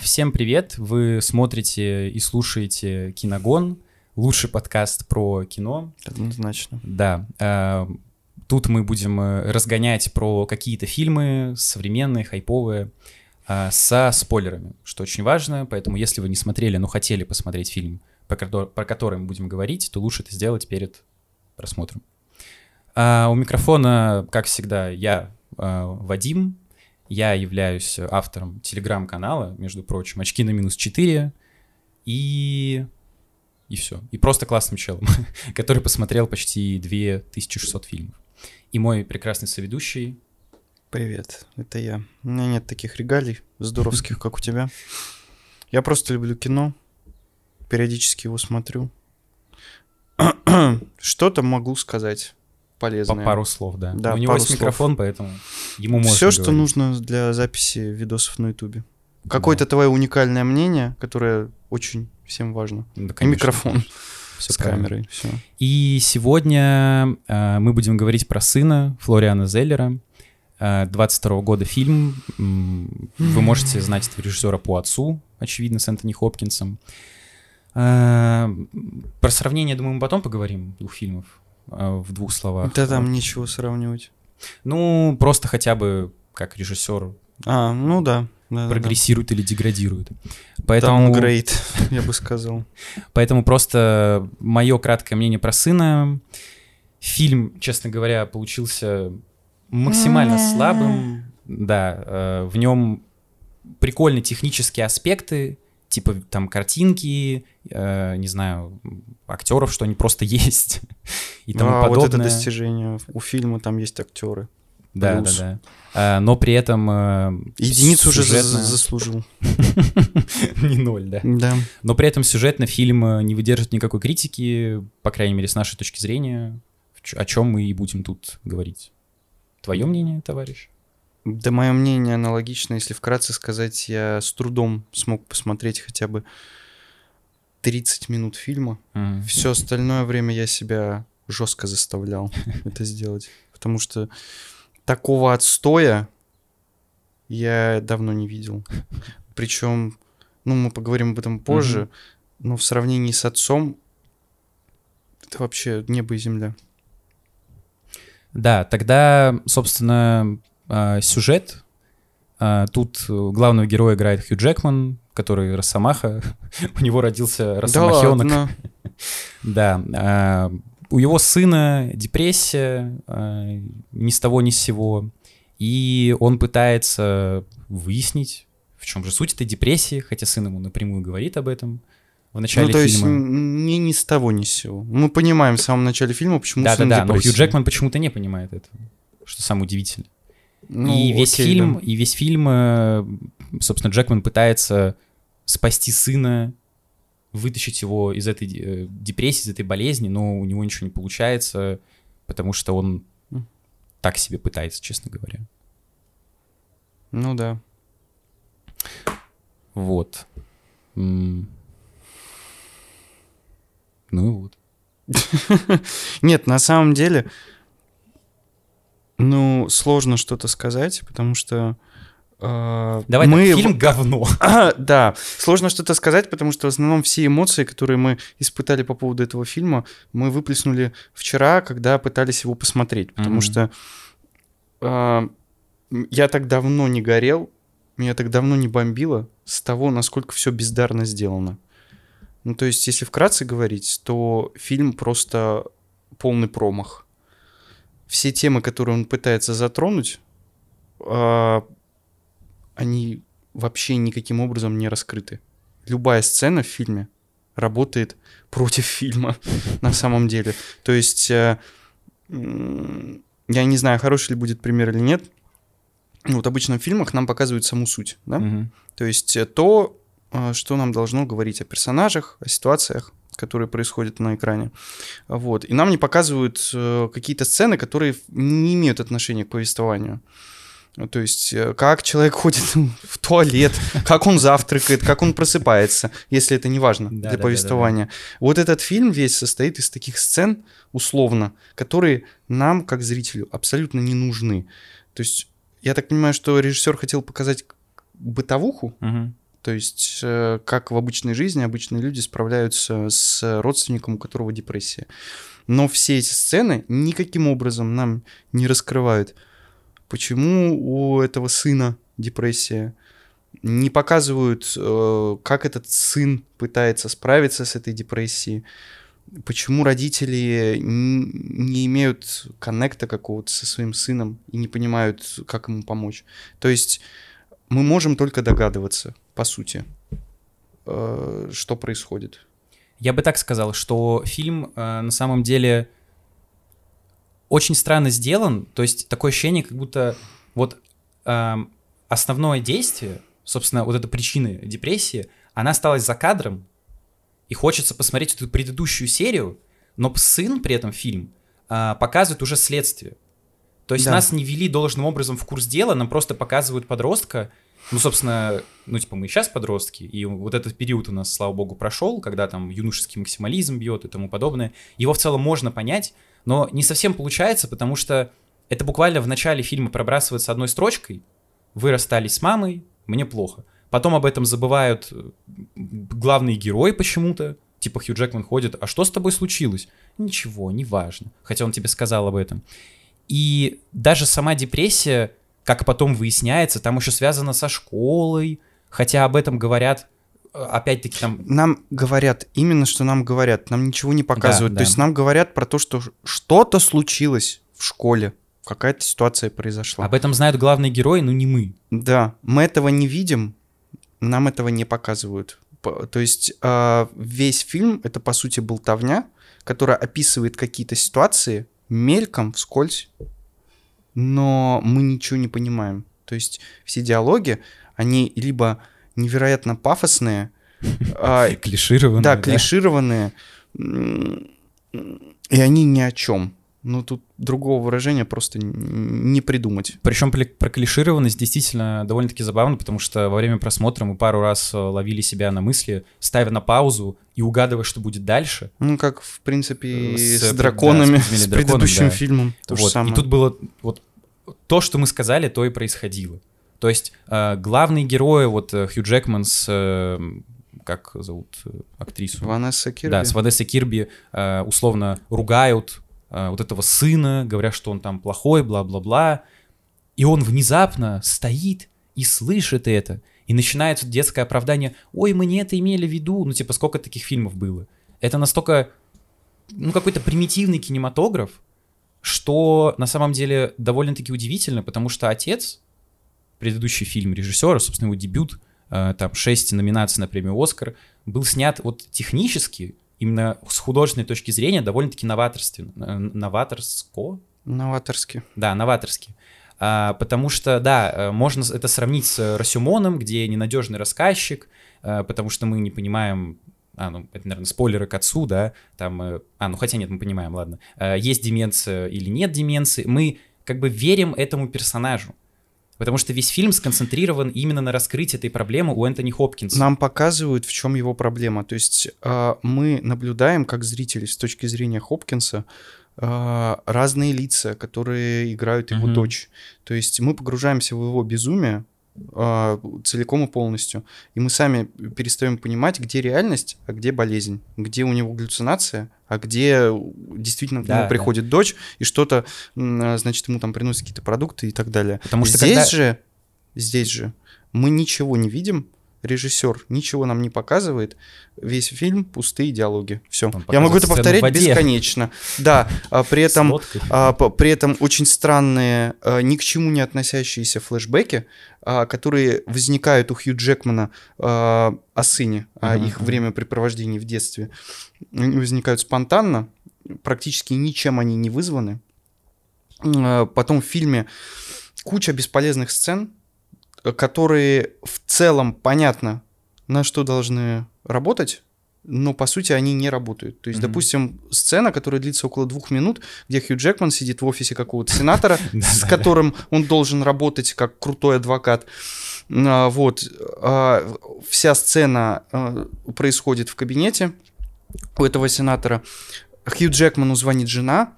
Всем привет! Вы смотрите и слушаете Киногон, лучший подкаст про кино. Однозначно. Да. э, Тут мы будем э, разгонять про какие-то фильмы современные, хайповые, э, со спойлерами, что очень важно. Поэтому, если вы не смотрели, но хотели посмотреть фильм, про кото- про который мы будем говорить, то лучше это сделать перед просмотром. У микрофона, как всегда, я, Вадим. Я являюсь автором телеграм-канала, между прочим, «Очки на минус 4». И... И все. И просто классным челом, который посмотрел почти 2600 фильмов. И мой прекрасный соведущий. Привет, это я. У меня нет таких регалий здоровских, как у тебя. Я просто люблю кино, периодически его смотрю. Что-то могу сказать По полезное. пару слов, да. Да, у него есть слов. микрофон, поэтому ему можно Все, что нужно для записи видосов на Ютубе. Какое-то твое уникальное мнение, которое очень всем важно. Да, И конечно, микрофон всё с правильно. камерой. Все. И сегодня э, мы будем говорить про сына Флориана Зеллера. Э, 22 года фильм. Вы можете знать этого режиссера по отцу, очевидно, с Энтони Хопкинсом. Э, Про сравнение, думаю, мы потом поговорим двух фильмов э, в двух словах. Да там нечего сравнивать. Ну, просто хотя бы как режиссер А, ну да. да, да, да. прогрессирует или деградирует. Поэтому... Downgrade, я бы сказал. Поэтому просто мое краткое мнение про сына. Фильм, честно говоря, получился максимально слабым. Да, э, в нем прикольные технические аспекты, типа там картинки, э, не знаю, актеров, что они просто есть и тому а, вот это подобное. достижение. У фильма там есть актеры. Да, да, плюс. да. А, но при этом э, Единицу уже сюжетно- заслужил. не ноль, да. Да. Но при этом сюжетно фильм э, не выдержит никакой критики, по крайней мере, с нашей точки зрения, о чем мы и будем тут говорить. Твое мнение, товарищ? Да, мое мнение аналогично. Если вкратце сказать, я с трудом смог посмотреть хотя бы 30 минут фильма. Мгм. Все остальное время я себя жестко заставлял это сделать. Потому что такого отстоя я давно не видел. Причем, ну, мы поговорим об этом позже, но в сравнении с отцом это вообще небо и земля. Да, тогда, собственно, э, сюжет. Э, Тут главного героя играет Хью Джекман, который Росомаха. У него родился Росомахенок. ладно. Да. а, У его сына депрессия а, ни с того ни с сего. И он пытается выяснить, в чем же суть этой депрессии, хотя сын ему напрямую говорит об этом в начале ну, то есть фильма. н- не ни с того, ни с сего. Мы понимаем в самом начале фильма, почему сын Да-да-да, но Хью. Джекман почему-то не понимает этого, что самое удивительное. Ну, и весь окей, фильм, да. и весь фильм, э, собственно, Джекман пытается спасти сына, вытащить его из этой э, депрессии, из этой болезни, но у него ничего не получается, потому что он так себе пытается, честно говоря. Ну да. Вот. Ну и вот. Нет, на самом деле, ну, сложно что-то сказать, потому что... э, Давай мы так, фильм говно. да, сложно что-то сказать, потому что в основном все эмоции, которые мы испытали по поводу этого фильма, мы выплеснули вчера, когда пытались его посмотреть, потому Мгм. что э, я так давно не горел, меня так давно не бомбило с того, насколько все бездарно сделано. Ну, то есть, если вкратце говорить, то фильм просто полный промах. Все темы, которые он пытается затронуть, а, они вообще никаким образом не раскрыты. Любая сцена в фильме работает против фильма на самом деле. То есть, э, я не знаю, хороший ли будет пример или нет. Вот обычно в фильмах нам показывают саму суть, да? Мгм. То есть э, то, э, что нам должно говорить о персонажах, о ситуациях, которые происходят на экране. Вот. И нам не показывают э, какие-то сцены, которые не имеют отношения к повествованию. Ну, То есть, э, как человек ходит в туалет, как он завтракает, как он просыпается, если это не важно Да, для да, да, повествования. Вот этот фильм весь состоит из таких сцен, условно, которые нам, как зрителю, абсолютно не нужны. То есть, я так понимаю, что режиссер хотел показать бытовуху, Мгм. То есть, э, как в обычной жизни обычные люди справляются с родственником, у которого депрессия. Но все эти сцены никаким образом нам не раскрывают, почему у этого сына депрессия, не показывают, э, как этот сын пытается справиться с этой депрессией, почему родители не имеют коннекта какого-то со своим сыном и не понимают, как ему помочь. То есть мы можем только догадываться, по сути, э, что происходит. Я бы так сказал, что фильм э, на самом деле очень странно сделан. То есть такое ощущение, как будто вот э, основное действие, собственно, вот эта причина депрессии, она осталась за кадром, и хочется посмотреть эту предыдущую серию, но сын при этом фильм э, показывает уже следствие. То есть да. нас не вели должным образом в курс дела, нам просто показывают подростка, ну, собственно, ну, типа, мы сейчас подростки, и вот этот период у нас, слава богу, прошел, когда там юношеский максимализм бьет и тому подобное. Его в целом можно понять, но не совсем получается, потому что это буквально в начале фильма пробрасывается одной строчкой. Вы расстались с мамой, мне плохо. Потом об этом забывают э, главные герои почему-то. Типа Хью Джекман ходит, а что с тобой случилось? Ничего, неважно. Хотя он тебе сказал об этом. И даже сама депрессия как потом выясняется, там еще связано со школой, хотя об этом говорят э, опять-таки там... Нам говорят, именно что нам говорят, нам ничего не показывают. Да, То да. есть нам говорят про то, что что-то случилось в школе, какая-то ситуация произошла. Об этом знают главные герои, но не мы. Да, мы этого не видим, нам этого не показывают. То есть э, весь фильм это по сути болтовня, которая описывает какие-то ситуации мельком, вскользь, но мы ничего не понимаем. То есть все диалоги, они либо невероятно пафосные, а, клишированные. Да, клишированные, и они ни о чем. Ну, тут другого выражения просто не придумать. Причем про клишированность действительно довольно-таки забавно, потому что во время просмотра мы пару раз э, ловили себя на мысли, ставя на паузу и угадывая, что будет дальше. Ну, как, в принципе, с, с драконами, да, с, с предыдущим да. фильмом. То вот. же самое. И тут было вот то, что мы сказали, то и происходило. То есть э, главные герои, вот э, Хью Джекман с... Э, как зовут э, актрису? Ванесса Кирби. Да, с Ванессой Кирби э, условно ругают э, вот этого сына, говоря, что он там плохой, бла-бла-бла. И он внезапно стоит и слышит это. И начинается детское оправдание. Ой, мы не это имели в виду. Ну, типа, сколько таких фильмов было? Это настолько, ну, какой-то примитивный кинематограф, что на самом деле довольно-таки удивительно, потому что отец, предыдущий фильм режиссера, собственно, его дебют, э, там, шесть номинаций на премию «Оскар», был снят вот технически, именно с художественной точки зрения, довольно-таки новаторственно. Э, новаторско? Новаторски. Да, новаторски. А, потому что, да, э, можно это сравнить с Расюмоном, где ненадежный рассказчик, потому что мы не понимаем а, ну, это, наверное, спойлеры к отцу, да, там, а, ну, хотя нет, мы понимаем, ладно, есть деменция или нет деменции, мы как бы верим этому персонажу, потому что весь фильм сконцентрирован именно на раскрытии этой проблемы у Энтони Хопкинса. Нам показывают, в чем его проблема, то есть э, мы наблюдаем, как зрители с точки зрения Хопкинса, разные лица, которые играют его mm-hmm. дочь. То есть мы погружаемся в его безумие, а, целиком и полностью. И мы сами перестаем понимать, где реальность, а где болезнь, где у него галлюцинация, а где действительно да, к нему приходит да. дочь и что-то, а, значит, ему там приносят какие-то продукты и так далее. Потому что здесь когда... же, здесь же мы ничего не видим, режиссер ничего нам не показывает, весь фильм пустые диалоги. Все. Я могу это повторять бесконечно. Да, а при этом, а, при этом очень странные, а, ни к чему не относящиеся флешбеки, а, которые возникают у Хью Джекмана а, о сыне, о uh-huh. их времяпрепровождении в детстве, они возникают спонтанно, практически ничем они не вызваны. А, потом в фильме куча бесполезных сцен, которые в целом понятно, на что должны работать, но по сути они не работают. То есть, mm-hmm. допустим, сцена, которая длится около двух минут, где Хью Джекман сидит в офисе какого-то сенатора, с которым он должен работать как крутой адвокат. А, вот. А, вся сцена а, происходит в кабинете у этого сенатора. Хью Джекману звонит жена,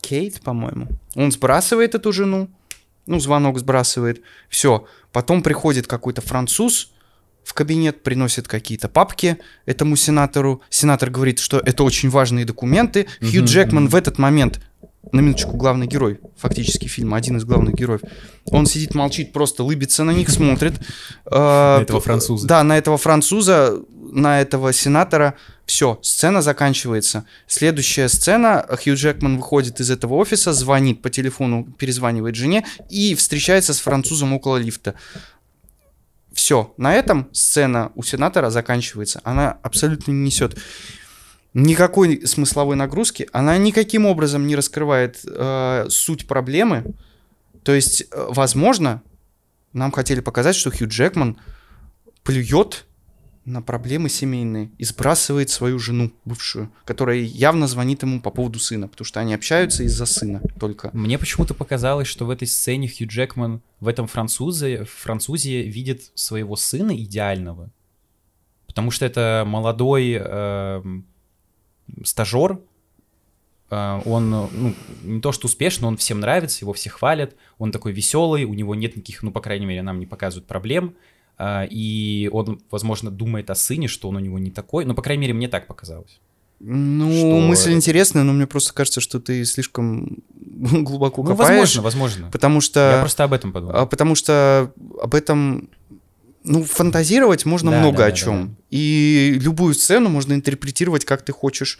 Кейт, по-моему. Он сбрасывает эту жену, ну, звонок сбрасывает, все. Потом приходит какой-то француз, в кабинет, приносит какие-то папки этому сенатору. Сенатор говорит, что это очень важные документы. Хью Джекман в этот момент на минуточку, главный герой, фактически фильма, один из главных героев. Он сидит, молчит, просто лыбится на них, смотрит. На этого француза. Да, на этого француза, на этого сенатора. Все, сцена заканчивается. Следующая сцена, Хью Джекман выходит из этого офиса, звонит по телефону, перезванивает жене и встречается с французом около лифта. Все, на этом сцена у сенатора заканчивается. Она абсолютно не несет никакой смысловой нагрузки, она никаким образом не раскрывает э, суть проблемы. То есть, э, возможно, нам хотели показать, что Хью Джекман плюет на проблемы семейные и сбрасывает свою жену бывшую, которая явно звонит ему по поводу сына, потому что они общаются из-за сына только. Мне почему-то показалось, что в этой сцене Хью Джекман в этом французе, французе видит своего сына идеального. Потому что это молодой э, стажер, он, ну, не то что успешный, он всем нравится, его все хвалят, он такой веселый, у него нет никаких, ну, по крайней мере, нам не показывают проблем, и он, возможно, думает о сыне, что он у него не такой, но, по крайней мере, мне так показалось. Ну, Что- мысль интересная, но мне просто кажется, что ты слишком глубоко Ну, копаешь. возможно, возможно. Потому что... Я просто об этом подумал. А, Потому что об этом, ну, фантазировать можно Да, много да, о да, чем. да. И любую сцену можно интерпретировать, как ты хочешь,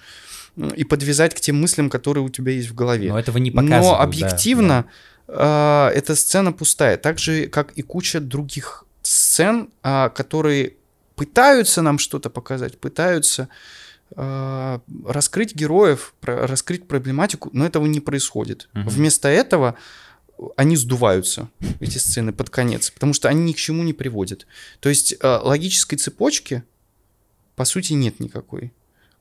и подвязать к тем мыслям, которые у тебя есть в голове. Но этого не показывают. Но да, объективно а, эта сцена пустая. Так же, как и куча других сцен, а, которые пытаются нам что-то показать, пытаются а, раскрыть героев, раскрыть проблематику, но этого не происходит. Мгм. Вместо этого они сдуваются, эти сцены, под конец, потому что они ни к чему не приводят. То есть а, логической цепочки, по сути, нет никакой.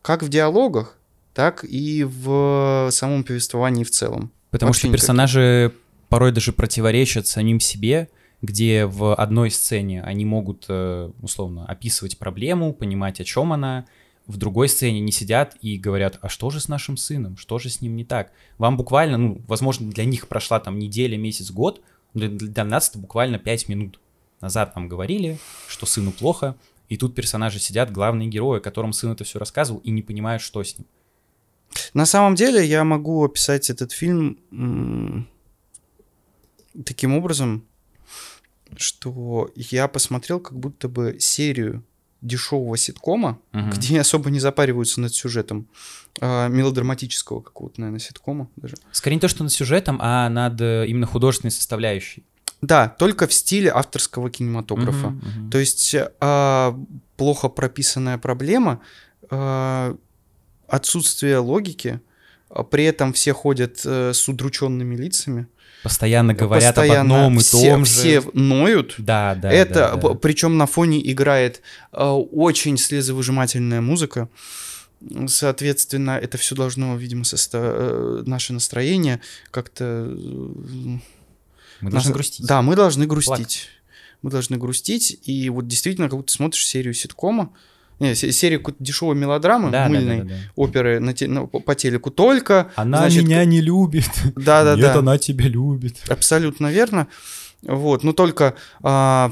Как в диалогах, так и в самом повествовании в целом. Потому Вообще что никаких. персонажи порой даже противоречат самим себе, где в одной сцене они могут, э, условно, описывать проблему, понимать, о чем она, в другой сцене не сидят и говорят, а что же с нашим сыном, что же с ним не так? Вам буквально, ну, возможно, для них прошла там неделя, месяц, год, для, нас это буквально пять минут назад нам говорили, что сыну плохо, и тут персонажи сидят, главные герои, которым сын это все рассказывал, и не понимают, что с ним. На самом деле я могу описать этот фильм таким образом, что я посмотрел как будто бы серию дешевого ситкома, Мгм. где особо не запариваются над сюжетом, а, мелодраматического какого-то, наверное, ситкома даже. Скорее не то, что над сюжетом, а над э, именно художественной составляющей. Да, только в стиле авторского кинематографа. Мгм, мгм. То есть а, плохо прописанная проблема, а, отсутствие логики, а при этом все ходят э, с удрученными лицами. Постоянно говорят Постоянно об одном и все, том же. все ноют. Да, да. Это, да, да. причем на фоне играет э, очень слезовыжимательная музыка. Соответственно, это все должно, видимо, состо- э, наше настроение как-то... э, Мы должны нас- грустить. Да, мы должны грустить. Плакать. Мы должны грустить. И вот действительно, как будто смотришь серию ситкома, не, се- серию какой-то дешевой мелодрамы, да, да, мыльной, да, да, да. оперы на те- на- по по телеку только. Она значит, меня не любит. Да-да-да. Нет, она тебя любит. Абсолютно верно. Вот, но только а,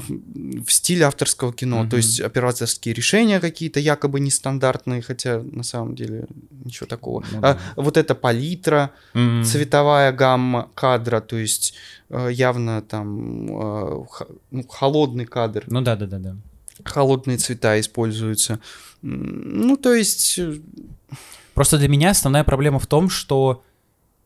в стиле авторского кино, Мгм. то есть операторские решения какие-то якобы нестандартные, хотя на самом деле ничего такого. Ну А, да. вот эта палитра, М. цветовая гамма кадра, то есть э, явно там э, ну, холодный кадр, Ну да, да, да, да. Холодные цвета используются. Ну, то есть, э, Просто для меня основная проблема в том, что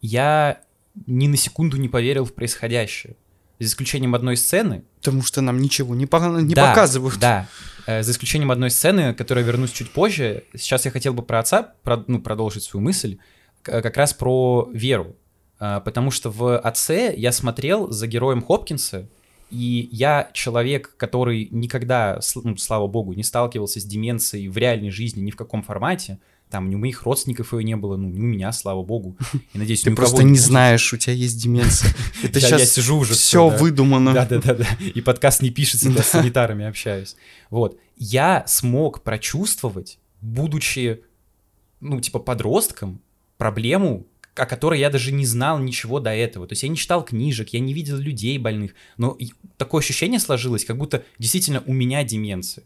я ни на секунду не поверил в происходящее. За исключением одной сцены. потому что нам ничего не, по- не Да, показывают. Да. Э, За исключением одной сцены, к которой я вернусь чуть позже. Сейчас я хотел бы про отца про- ну, продолжить свою мысль. Как раз про веру. А, Потому что в отце я смотрел за героем Хопкинса, и я человек, который никогда, ну, слава богу, не сталкивался с деменцией в реальной жизни ни в каком формате. Там ни у моих родственников ее не было, ну, ни у меня, слава богу. И надеюсь, Ты просто не знаешь, у тебя есть деменция. Это Я- я сейчас сижу уже все выдумано. Да, да, да, да. И подкаст не пишется, я с санитарами общаюсь. Вот. Я смог прочувствовать, будучи, ну, типа, подростком, проблему, о которой я даже не знал ничего до этого. То есть я не читал книжек, я не видел людей больных, но такое ощущение сложилось, как будто действительно у меня деменция.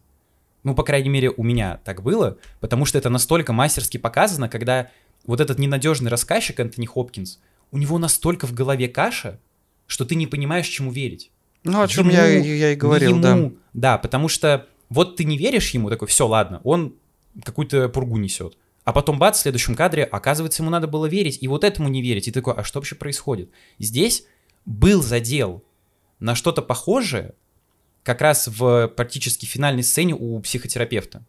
Ну, по крайней мере, у меня так было, потому что это настолько мастерски показано, когда вот этот ненадежный рассказчик Антони Хопкинс, у него настолько в голове каша, что ты не понимаешь, чему верить. Ну, о чем я, я и говорил, ему, да. Да, потому что вот ты не веришь ему, такой, все, ладно, он какую-то пургу несет. А потом, бац, в следующем кадре, оказывается, ему надо было верить, и вот этому не верить. И ты такой, а что вообще происходит? Здесь был задел на что-то похожее как раз в практически финальной сцене у психотерапевта.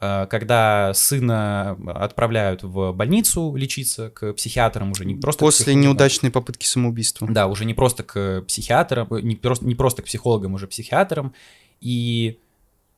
Э, когда сына отправляют в больницу лечиться к психиатрам уже не просто после неудачной попытки самоубийства. Да, уже не просто к психиатрам, не просто не просто к психологам, уже психиатрам. И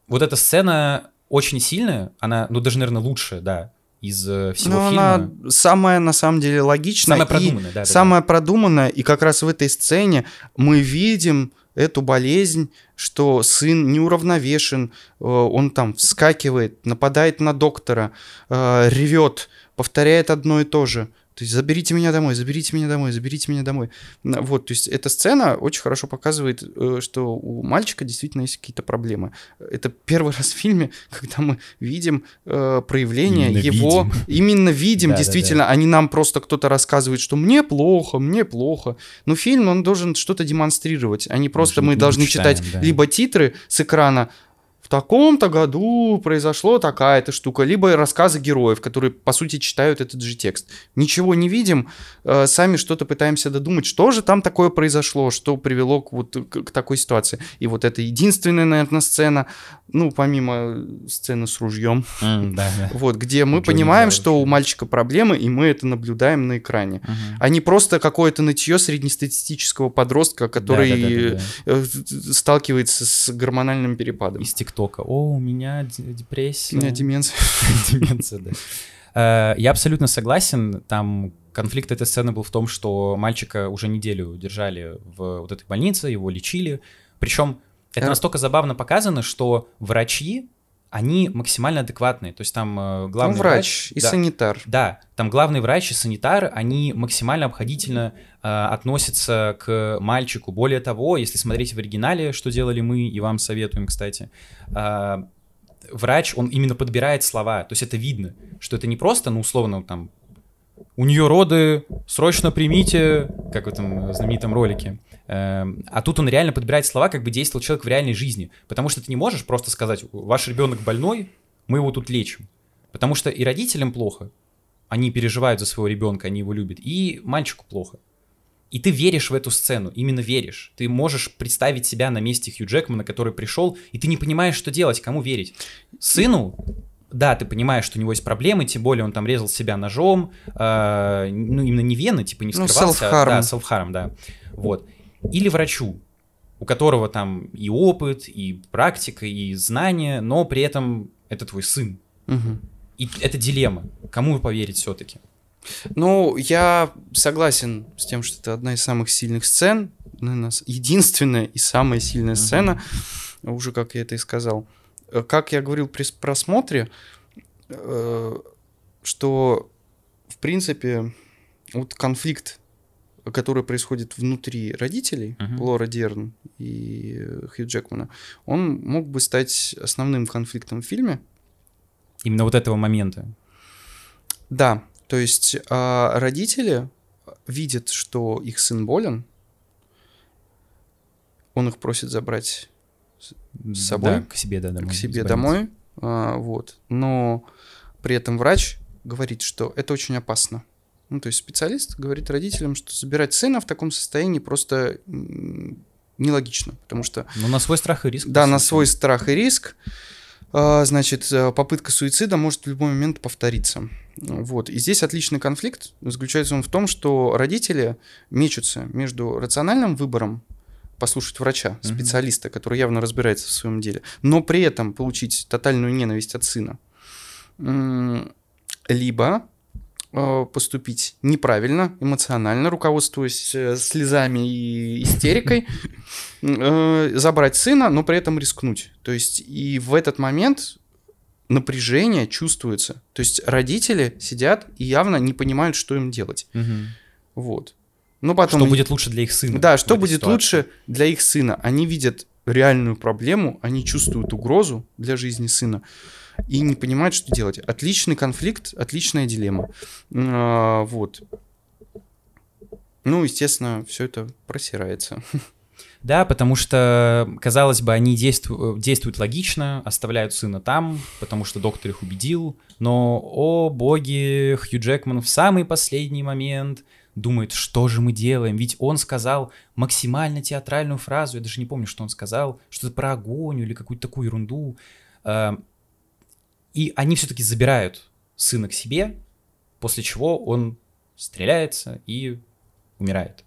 вот эта сцена очень сильная, она, ну даже наверное лучшая, да, из э, всего Но фильма. она самая на самом деле логичная, самая продуманная, и да, да, самая продуманная, и как раз в этой сцене мы видим эту болезнь, что сын неуравновешен, э, он там вскакивает, нападает на доктора, э, ревет, повторяет одно и то же. То есть заберите меня домой, заберите меня домой, заберите меня домой. Вот, то есть эта сцена очень хорошо показывает, э, что у мальчика действительно есть какие-то проблемы. Это первый раз в фильме, когда мы видим э, проявление Именно его, видим. именно видим, Да, да, действительно, а не нам просто кто-то рассказывает, что мне плохо, мне плохо. Но фильм, он должен что-то демонстрировать, а не просто мы не должны читаем, читать да. либо титры с экрана, таком-то году произошло такая-то штука, либо рассказы героев, которые, по сути, читают этот же текст. Ничего не видим, э, сами что-то пытаемся додумать, что же там такое произошло, что привело к, вот, к, такой ситуации. И вот это единственная, наверное, сцена, ну, помимо сцены с ружьем, М, да, да. вот, где мы Джонни понимаем, что у мальчика проблемы, и мы это наблюдаем на экране. Мгм. А не просто какое-то нытье среднестатистического подростка, который Да-да-да-да-да. э, сталкивается с гормональным перепадом. Из ТикТока. О, у меня депрессия. У меня деменция. Деменция, да. Э, Я абсолютно согласен. Там конфликт этой сцены был в том, что мальчика уже неделю держали в вот этой больнице, его лечили. Причем это Э. настолько забавно показано, что врачи, они максимально адекватные. То есть там э, главный Ну, врач и да, санитар. Да, там главный врач и санитар, они максимально обходительно э, относятся к мальчику. Более того, если смотреть в оригинале, что делали мы, и вам советуем, кстати, э, врач, он именно подбирает слова. То есть это видно, что это не просто, ну, условно, там, у нее роды, срочно примите, как в этом знаменитом ролике. Эм, А тут он реально подбирает слова, как бы действовал человек в реальной жизни. Потому что ты не можешь просто сказать, ваш ребенок больной, мы его тут лечим. Потому что и родителям плохо, они переживают за своего ребенка, они его любят, и мальчику плохо. И ты веришь в эту сцену, именно веришь. Ты можешь представить себя на месте Хью Джекмана, который пришел, и ты не понимаешь, что делать, кому верить. Сыну, да, ты понимаешь, что у него есть проблемы, тем более он там резал себя ножом, э, ну, именно не вены, типа не Ну, вскрывался. self-harm. да, self-harm, да. Вот. Или врачу, у которого там и опыт, и практика, и знания, но при этом это твой сын. Мгм. И это дилемма. Кому поверить все-таки? Ну, я согласен с тем, что это одна из самых сильных сцен, с- единственная и самая сильная Мгм. сцена, уже как я это и сказал. Э, Как я говорил при просмотре, э, что, в принципе, вот конфликт, который происходит внутри родителей, Мгм. Лора Дерн и э, Хью Джекмана, он мог бы стать основным конфликтом в фильме, Именно вот этого момента. Да, то есть а, родители видят, что их сын болен, он их просит забрать с собой? Да, к себе, да, домой. к себе домой, а, вот, но при этом врач говорит, что это очень опасно. Ну, то есть специалист говорит родителям, что забирать сына в таком состоянии просто нелогично, потому что. Ну, на свой страх и риск. да, на свой страх и риск. А, Значит, э, попытка суицида может в любой момент повториться. Вот. И здесь отличный конфликт. Заключается он в том, что родители мечутся между рациональным выбором послушать врача, специалиста, который явно разбирается в своем деле, но при этом получить тотальную ненависть от сына. Либо поступить неправильно, эмоционально, руководствуясь э, слезами и истерикой, э, забрать сына, но при этом рискнуть. То есть и в этот момент напряжение чувствуется. То есть родители сидят и явно не понимают, что им делать. Вот. Ну, потом... Что будет лучше для их сына? Да, что будет ситуации? лучше для их сына. Они видят реальную проблему, они чувствуют угрозу для жизни сына и не понимают, что делать. Отличный конфликт, отличная дилемма. А, вот. Ну, естественно, все это просирается. Да, потому что, казалось бы, они действу- действуют логично, оставляют сына там, потому что доктор их убедил, но, о боги, Хью Джекман в самый последний момент думает, что же мы делаем, ведь он сказал максимально театральную фразу, я даже не помню, что он сказал, что-то про огонь или какую-то такую ерунду. И они все-таки забирают сына к себе, после чего он стреляется и умирает.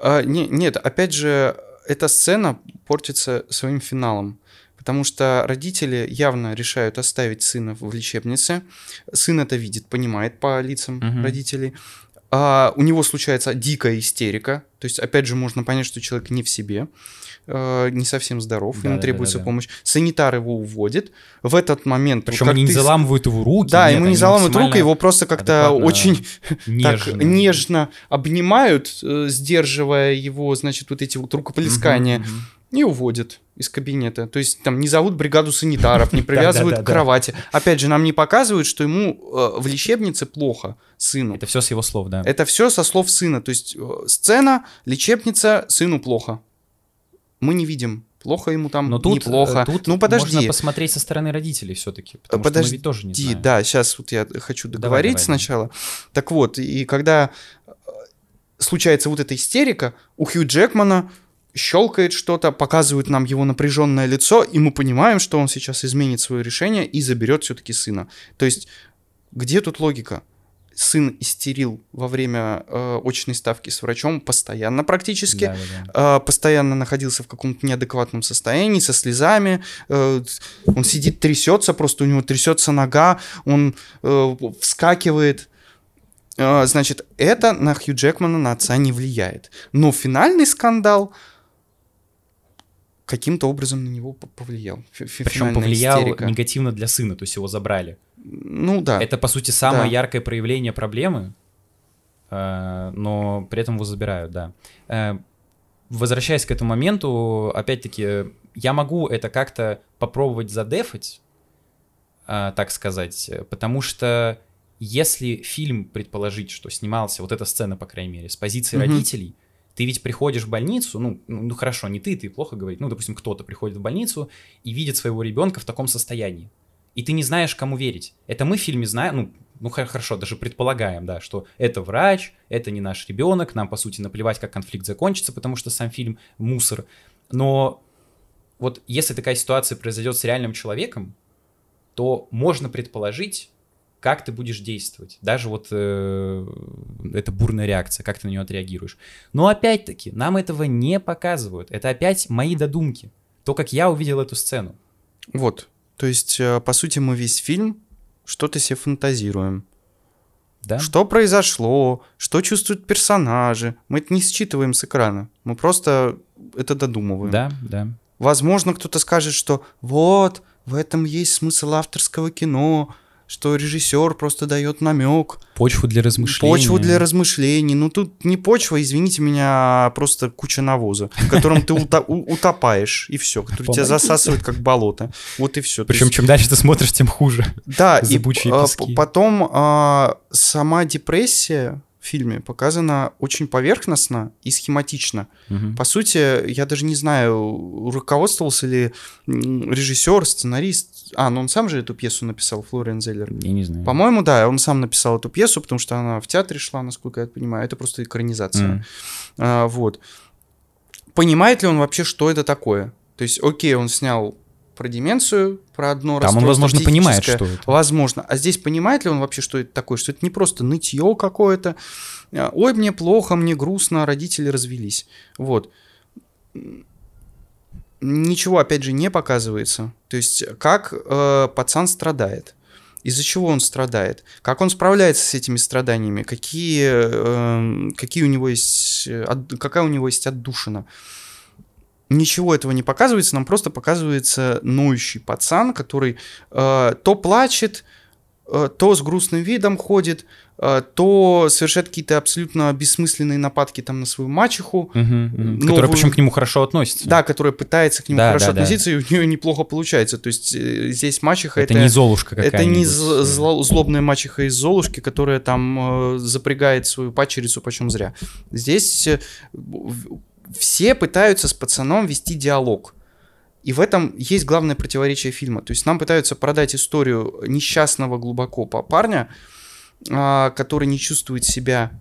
А, не, нет, опять же, эта сцена портится своим финалом. Потому что родители явно решают оставить сына в лечебнице. Сын это видит, понимает по лицам угу. родителей. А у него случается дикая истерика. То есть, опять же, можно понять, что человек не в себе. Э, не совсем здоров, да, ему да, требуется да, да, помощь. Санитар его уводит. В этот момент... Причем они не ты... заламывают его руки. Да, нет, ему не заламывают руки, его просто как-то очень нежно. Так, нежно обнимают, э, сдерживая его, значит, вот эти вот рукоплескания. Угу, угу. И уводят из кабинета. То есть там не зовут бригаду санитаров, не привязывают к кровати. Опять же, нам не показывают, что ему э, в лечебнице плохо, сыну. Это все с его слов, да. Это все со слов сына. То есть сцена, лечебница, сыну плохо мы не видим. Плохо ему там, Но тут, неплохо. Тут ну подожди. Можно посмотреть со стороны родителей все-таки, потому подожди, что мы ведь тоже не знаем. Да, сейчас вот я хочу договорить давай, давай, сначала. Так вот, и когда э, случается вот эта истерика, у Хью Джекмана щелкает что-то, показывает нам его напряженное лицо, и мы понимаем, что он сейчас изменит свое решение и заберет все-таки сына. То есть, где тут логика? Сын истерил во время э, очной ставки с врачом постоянно практически, да, да, да. Э, постоянно находился в каком-то неадекватном состоянии, со слезами, э, он сидит, трясется, просто у него трясется нога, он э, вскакивает. Э, значит, это на Хью Джекмана, на отца не влияет. Но финальный скандал каким-то образом на него повлиял. Причем повлиял истерика. негативно для сына, то есть его забрали. Ну да. Это, по сути, самое да. яркое проявление проблемы, э, но при этом его забирают, да. Э, возвращаясь к этому моменту, опять-таки, я могу это как-то попробовать задефать, э, так сказать, потому что если фильм предположить, что снимался, вот эта сцена, по крайней мере, с позиции mm-hmm. родителей, ты ведь приходишь в больницу, ну, ну, ну хорошо, не ты, ты плохо говорить, ну, допустим, кто-то приходит в больницу и видит своего ребенка в таком состоянии и ты не знаешь, кому верить. Это мы в фильме знаем, ну, ну хорошо, даже предполагаем, да, что это врач, это не наш ребенок, нам, по сути, наплевать, как конфликт закончится, потому что сам фильм мусор. Но вот если такая ситуация произойдет с реальным человеком, то можно предположить, как ты будешь действовать. Даже вот э, эта бурная реакция, как ты на нее отреагируешь. Но опять-таки, нам этого не показывают. Это опять мои додумки. То, как я увидел эту сцену. Вот, то есть, э, по сути, мы весь фильм что-то себе фантазируем. Да? Что произошло, что чувствуют персонажи. Мы это не считываем с экрана. Мы просто это додумываем. Да, да. Возможно, кто-то скажет, что вот, в этом есть смысл авторского кино, что режиссер просто дает намек. Почву для размышлений. Почву для размышлений. Ну тут не почва, извините меня, а просто куча навоза, в котором ты утопаешь, и все, который тебя засасывает как болото. Вот и все. Причем чем дальше ты смотришь, тем хуже. Да, и а, потом а, сама депрессия фильме показано очень поверхностно и схематично. Угу. По сути, я даже не знаю, руководствовался ли режиссер, сценарист. А, ну он сам же эту пьесу написал, Флориан Зеллер. Я не знаю. По-моему, да, он сам написал эту пьесу, потому что она в театре шла, насколько я понимаю. Это просто экранизация. Mm. А, вот. Понимает ли он вообще, что это такое? То есть, окей, он снял про деменцию, про одно Там он, возможно, понимает, что это. Возможно. А здесь понимает ли он вообще, что это такое? Что это не просто нытье какое-то. А, Ой, мне плохо, мне грустно, родители развелись. Вот. Ничего, опять же, не показывается. То есть, как э, пацан страдает. Из-за чего он страдает? Как он справляется с этими страданиями? Какие, э, какие у него есть, какая у него есть отдушина? Ничего этого не показывается, нам просто показывается ноющий пацан, который э, то плачет, э, то с грустным видом ходит, э, то совершает какие-то абсолютно бессмысленные нападки там на свою мачеху. Мгм, мгм. новую- Которая причем к нему хорошо относится. Да, которая пытается к нему Да, хорошо да, да. относиться, и у нее неплохо получается. То есть э, здесь мачеха Это, не Золушка это не какая-нибудь. зло- злобная мачеха из Золушки, которая там э, запрягает свою пачерицу почем зря. Здесь э, все пытаются с пацаном вести диалог. И в этом есть главное противоречие фильма. То есть нам пытаются продать историю несчастного глубоко па- парня, а, который не чувствует себя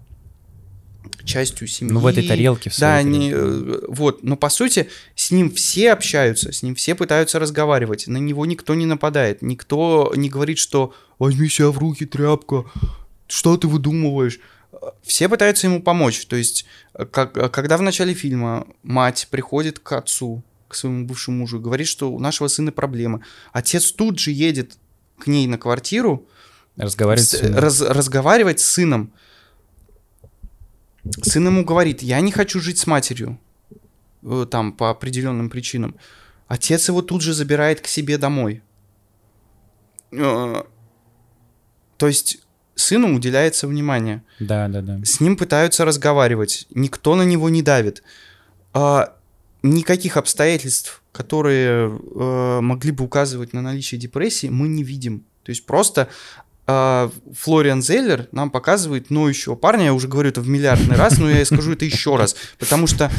частью семьи. Ну, в этой тарелке, в Да, они, э, вот, но по сути с ним все общаются, с ним все пытаются разговаривать, на него никто не нападает, никто не говорит, что возьми себя в руки, тряпка, что ты выдумываешь. Все пытаются ему помочь, то есть э, как, э, когда в начале фильма мать приходит к отцу, к своему бывшему мужу, говорит, что у нашего сына проблемы, отец тут же едет к ней на квартиру, Разговаривать с- с сыном. раз- разговаривать с сыном. Сын ему говорит, я не хочу жить с матерью, э, там, по определенным причинам. Отец его тут же забирает к себе домой. Э, То есть сыну уделяется внимание. Да, да, да. С ним пытаются разговаривать. Никто на него не давит. А, никаких обстоятельств, которые э, могли бы указывать на наличие депрессии, мы не видим. То есть просто а, Флориан Зеллер нам показывает ноющего парня, я уже говорю это в миллиардный раз, но я скажу это еще раз, потому что,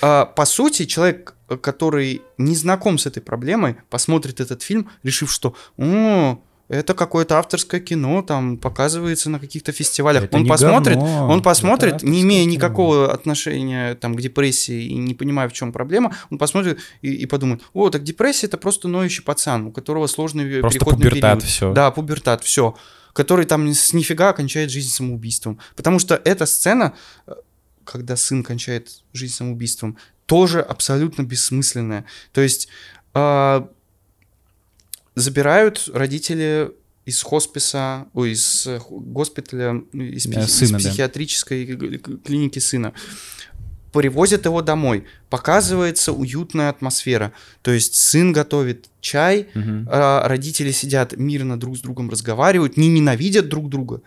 а, по сути, человек, который не знаком с этой проблемой, посмотрит этот фильм, решив, что «О, это какое-то авторское кино, там показывается на каких-то фестивалях. Это он посмотрит, говно, он посмотрит, не имея кино. никакого отношения там, к депрессии и не понимая, в чем проблема, он посмотрит и, и подумает, о, так депрессия это просто ноющий пацан, у которого сложный Просто переходный пубертат, период. все. Да, пубертат, все. Который там с нифига кончает жизнь самоубийством. Потому что эта сцена, э, когда сын кончает жизнь самоубийством, тоже абсолютно бессмысленная. То есть а, забирают родители из хосписа, ой, из э, госпиталя, ну, из, Да, психи- из сына, да. психиатрической г- клиники сына. Привозят его домой. Показывается уютная атмосфера. То есть сын готовит чай, а, родители сидят мирно друг с другом разговаривают, не ненавидят друг друга.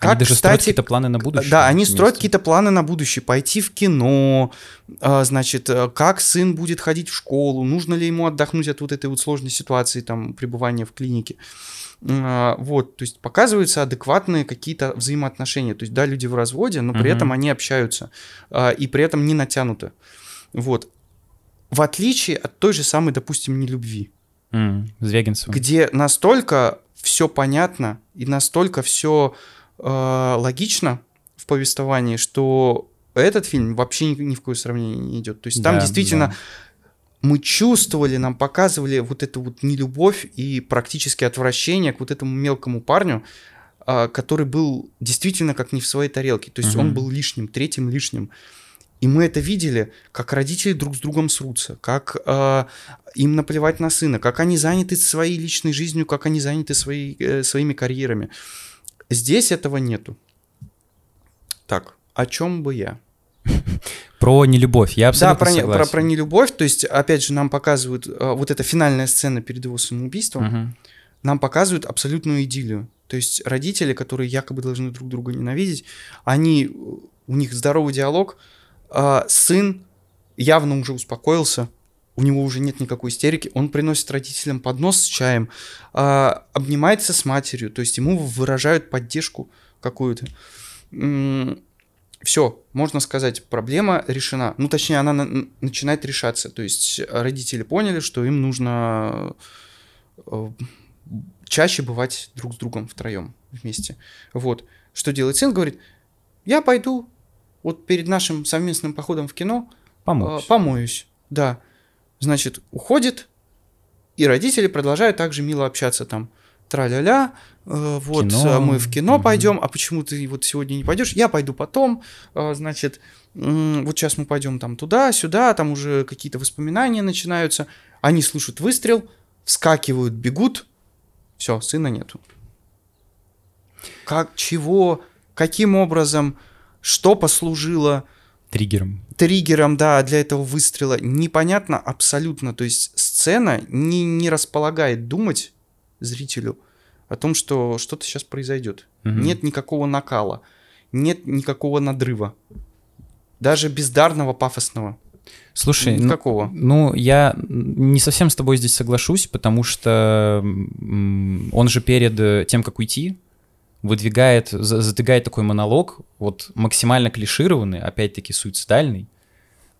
Они даже строят кстати, какие-то планы на будущее. да, они вместе. строят какие-то планы на будущее. Пойти в кино, а, значит, э, как сын будет ходить в школу, нужно ли ему отдохнуть от вот этой вот сложной ситуации, там, пребывания в клинике. А, Вот, то есть показываются адекватные какие-то взаимоотношения. То есть, да, люди в разводе, но при Мгм. этом они общаются. а, И при этом не натянуто. Вот. В отличие от той же самой, допустим, нелюбви М, Звягинцева. где настолько все понятно и настолько все логично в повествовании, что этот фильм вообще ни, ни в какое сравнение не идет. То есть там Да, действительно да. мы чувствовали, нам показывали вот эту вот нелюбовь и практически отвращение к вот этому мелкому парню, а, который был действительно как не в своей тарелке. То есть он Мгм. был лишним, третьим лишним. И мы это видели, как родители друг с другом срутся, как а, им наплевать на сына, как они заняты своей личной жизнью, как они заняты своей, э, своими карьерами. Здесь этого нету. Так, о чем бы я? Про нелюбовь. Я Да, абсолютно про, не- согласен. про, про нелюбовь. То есть, опять же, нам показывают э, вот эта финальная сцена перед его самоубийством, Мгм. нам показывают абсолютную идиллию. То есть родители, которые якобы должны друг друга ненавидеть, они, э, у них здоровый диалог, а сын явно уже успокоился, у него уже нет никакой истерики, он приносит родителям поднос с чаем, а, обнимается с матерью, то есть ему выражают поддержку какую-то. Все, можно сказать, проблема решена. Ну, точнее, она на- начинает решаться. То есть родители поняли, что им нужно э, чаще бывать друг с другом втроем вместе. Вот. Что делает сын? Говорит, я пойду вот перед нашим совместным походом в кино Помочь. э, помоюсь. Да. Значит, уходит, и родители продолжают также мило общаться там. Тра-ля-ля, э, вот Кино. э, мы в кино Мгм. пойдем, а почему ты вот сегодня не пойдешь? Я пойду потом, э, значит, м, вот сейчас мы пойдем там туда, сюда, там уже какие-то воспоминания начинаются. Они слышат выстрел, вскакивают, бегут, все, сына нету. Как, чего, каким образом, что послужило Триггером. триггером, да, для этого выстрела, непонятно абсолютно. То есть сцена не, не располагает думать зрителю о том, что что-то сейчас произойдет. Мгм. Нет никакого накала, нет никакого надрыва. Даже бездарного, пафосного. Слушай, ну, Никакого. Ну, я не совсем с тобой здесь соглашусь, потому что он же перед тем, как уйти, выдвигает, за- задвигает такой монолог, вот максимально клишированный, опять-таки суицидальный.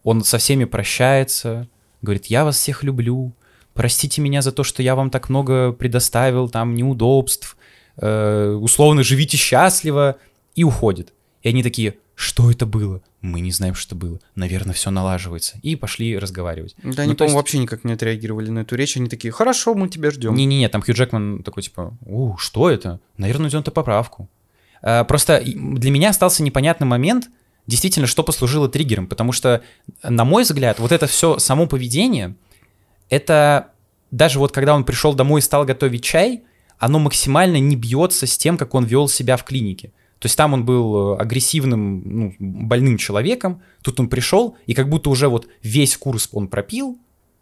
Он со всеми прощается, говорит, я вас всех люблю, простите меня за то, что я вам так много предоставил, там, неудобств, э, условно, живите счастливо, и уходит. И они такие, что это было? Мы не знаем, что было. Наверное, все налаживается. И пошли разговаривать. Да, Ну, они, есть- по-моему, вообще никак не отреагировали на эту речь. Они такие, хорошо, мы тебя ждем. Не-не-не, там Хью Джекман такой, типа, у, что это? Наверное, идет на поправку. А, Просто для меня остался непонятный момент, действительно, что послужило триггером, потому что, на мой взгляд, вот это все само поведение, это даже вот когда он пришел домой и стал готовить чай, оно максимально не бьется с тем, как он вел себя в клинике. То есть там он был э, агрессивным, ну, больным человеком, тут он пришел, и как будто уже вот весь курс он пропил,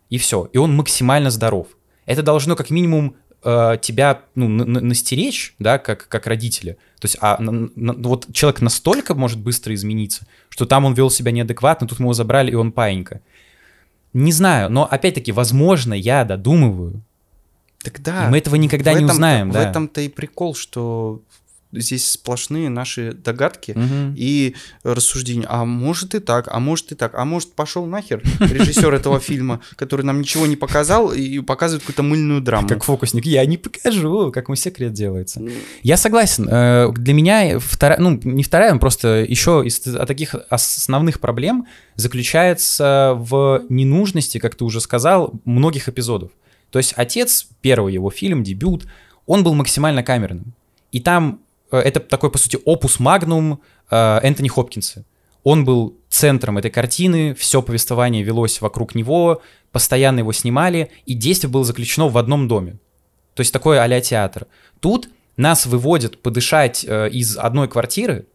и все, и он максимально здоров. Это должно как минимум э, тебя ну, на- на- настеречь, да, как, как родителя. То есть, а на- на- вот человек настолько может быстро измениться, что там он вел себя неадекватно, тут мы его забрали, и он паинька. Не знаю, но опять-таки, возможно, я додумываю, Так да. и мы этого никогда в не узнаем, В да. этом-то и прикол, что здесь сплошные наши догадки Мгм. и рассуждения. А может и так, а может и так, а может пошел нахер режиссер этого фильма, который нам ничего не показал и показывает какую-то мыльную драму. Как фокусник, я не покажу, как мой секрет делается. Я согласен. э, Для меня вторая, ну не вторая, а просто еще из т- таких основных проблем заключается в ненужности, как ты уже сказал, многих эпизодов. То есть отец, первый его фильм, дебют, он был максимально камерным. И там это такой, по сути, опус магнум э, Энтони Хопкинса. Он был центром этой картины, все повествование велось вокруг него, постоянно его снимали, и действие было заключено в одном доме. То есть такой а театр. Тут нас выводят подышать э, из одной квартиры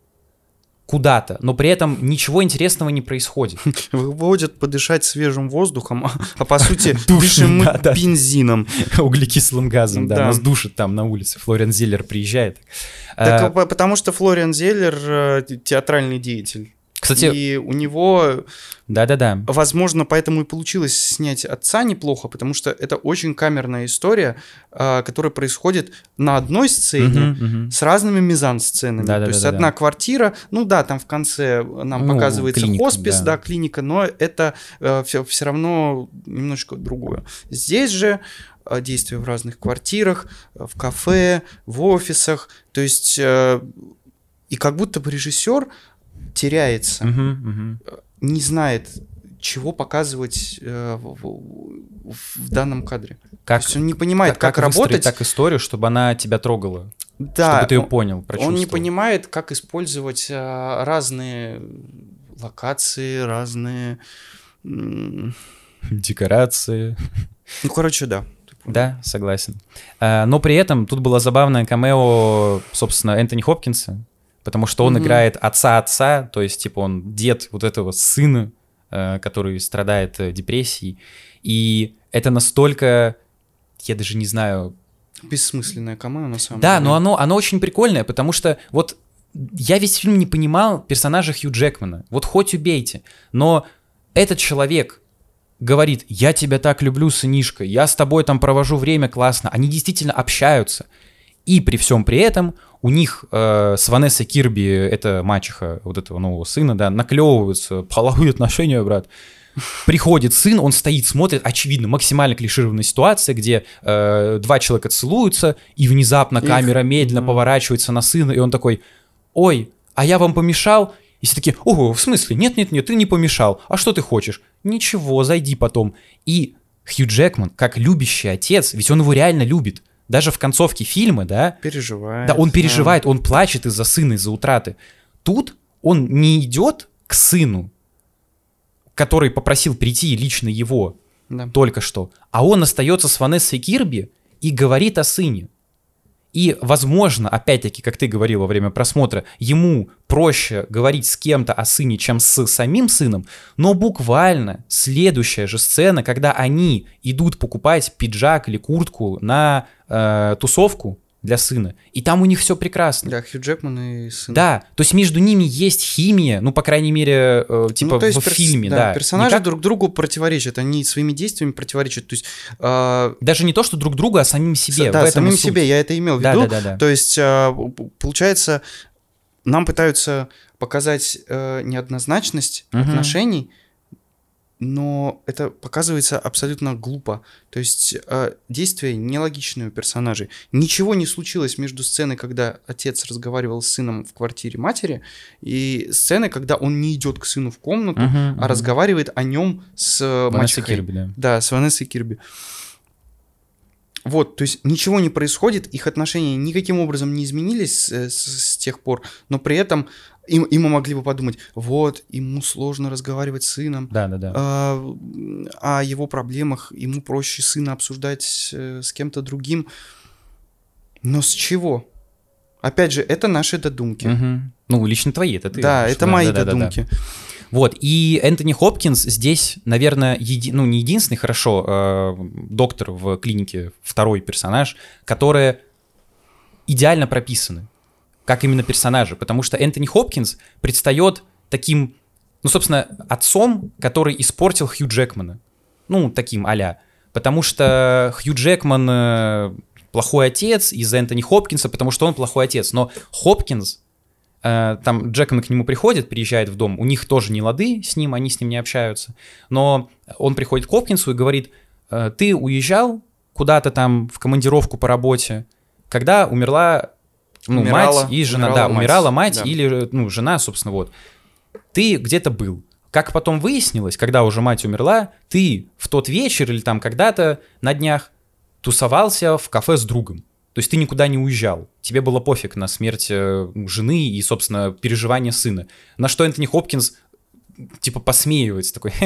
куда-то, но при этом ничего интересного не происходит. Выводят подышать свежим воздухом, а, а по сути дышим мы да, бензином. Углекислым газом, да, Да. нас душит там на улице. Флориан Зиллер приезжает. Так, а, по- потому что Флориан Зеллер э, театральный деятель. Кстати, И у него, да-да-да. возможно, поэтому и получилось снять отца неплохо, потому что это очень камерная история, а, которая происходит на одной сцене Мгм, мгм. с разными мизансценами. Да-да-да-да-да. То есть одна квартира, ну да, там в конце нам Ну, показывается клиника, хоспис, да. да. клиника, но это все, все равно немножко другое. Здесь же э, действия в разных квартирах, э, в кафе, в офисах, то есть э, и как будто бы режиссер теряется, Мгм, мгм. не знает, чего показывать э, в, в- данном кадре. Как, То есть он не понимает, как, выстроить работать. так историю, чтобы она тебя трогала, да, чтобы ты ее он- понял, Он не понимает, как использовать а, разные локации, разные... Декорации. Ну, короче, да. Да, согласен. А, Но при этом тут было забавное камео, собственно, Энтони Хопкинса, потому что он Мгм. играет отца отца, то есть, типа, он дед вот этого сына, э, который страдает э, депрессией. И это настолько, я даже не знаю... Бессмысленное камео, на самом Да, деле. но оно, оно очень прикольное, потому что вот я весь фильм не понимал персонажа Хью Джекмана. Вот хоть убейте. Но этот человек говорит, я тебя так люблю, сынишка, я с тобой там провожу время классно. Они действительно общаются. И при всем при этом у них э, с Ванессой Кирби, это мачеха вот этого нового сына, да, наклевываются половые отношения, брат. Приходит сын, он стоит, смотрит, очевидно, максимально клишированная ситуация, где э, два человека целуются, и внезапно Их- камера медленно Мгм. поворачивается на сына, и он такой, ой, а я вам помешал? И все такие, ого, в смысле? Нет-нет-нет, ты не помешал. А что ты хочешь? Ничего, зайди потом. И Хью Джекман, как любящий отец, ведь он его реально любит. Даже в концовке фильма, да, Переживает. да, он переживает, он плачет из-за сына, из-за утраты. Тут он не идет к сыну, который попросил прийти лично его Да. только что, а он остается с Ванессой Кирби и говорит о сыне. И, возможно, опять-таки, как ты говорил во время просмотра, ему проще говорить с кем-то о сыне, чем с самим сыном, но буквально следующая же сцена, когда они идут покупать пиджак или куртку на э, тусовку, для сына. И там у них все прекрасно. Да, Хью Джекман и сын. Да, то есть между ними есть химия, ну, по крайней мере, э, типа Ну, то есть в перс- фильме, да, да. Персонажи Не как- друг другу противоречат, они своими действиями противоречат. То есть, а, Даже не то, что друг другу, а самим себе. да, этом и самим суть. себе, я это имел в Да, виду. да, да, да. То есть, п- получается, нам пытаются показать э, неоднозначность Мгм. отношений, но это показывается абсолютно глупо. То есть э, действия нелогичные у персонажей. Ничего не случилось между сценой, когда отец разговаривал с сыном в квартире матери, и сценой, когда он не идет к сыну в комнату, Мгм, а разговаривает о нем с э, Ванесса мачехой. Кирби, да. Да, с Ванессой Кирби. Вот, то есть ничего не происходит, их отношения никаким образом не изменились с, с- с тех пор, но при этом им, им могли бы подумать, вот, ему сложно разговаривать с сыном, Да, да, да. а, о его проблемах ему проще сына обсуждать э, с кем-то другим. Но с чего? Опять же, это наши додумки. Мгм. Ну, лично твои, это ты. Да, говоришь, это мои да, да, да, да. додумки. Вот, и Энтони Хопкинс здесь, наверное, еди- ну, не единственный, хорошо, э, доктор в клинике, второй персонаж, которые идеально прописаны, как именно персонажи, потому что Энтони Хопкинс предстает таким, ну, собственно, отцом, который испортил Хью Джекмана. Ну, таким а Потому что Хью Джекман э, плохой отец из-за Энтони Хопкинса, потому что он плохой отец. Но Хопкинс, э, там Джекман к нему приходит, приезжает в дом, у них тоже не лады с ним, они с ним не общаются. Но он приходит к Хопкинсу и говорит, «Э, ты уезжал куда-то там в командировку по работе, когда умерла ну, Умирала- мать и жена, умирала да, мать, умирала мать да. или, ну, жена, собственно, вот. Ты где-то был. Как потом выяснилось, когда уже мать умерла, ты в тот вечер или там когда-то на днях тусовался в кафе с другом. То есть ты никуда не уезжал. Тебе было пофиг на смерть э, жены и, собственно, переживания сына. На что Энтони Хопкинс типа посмеивается такой.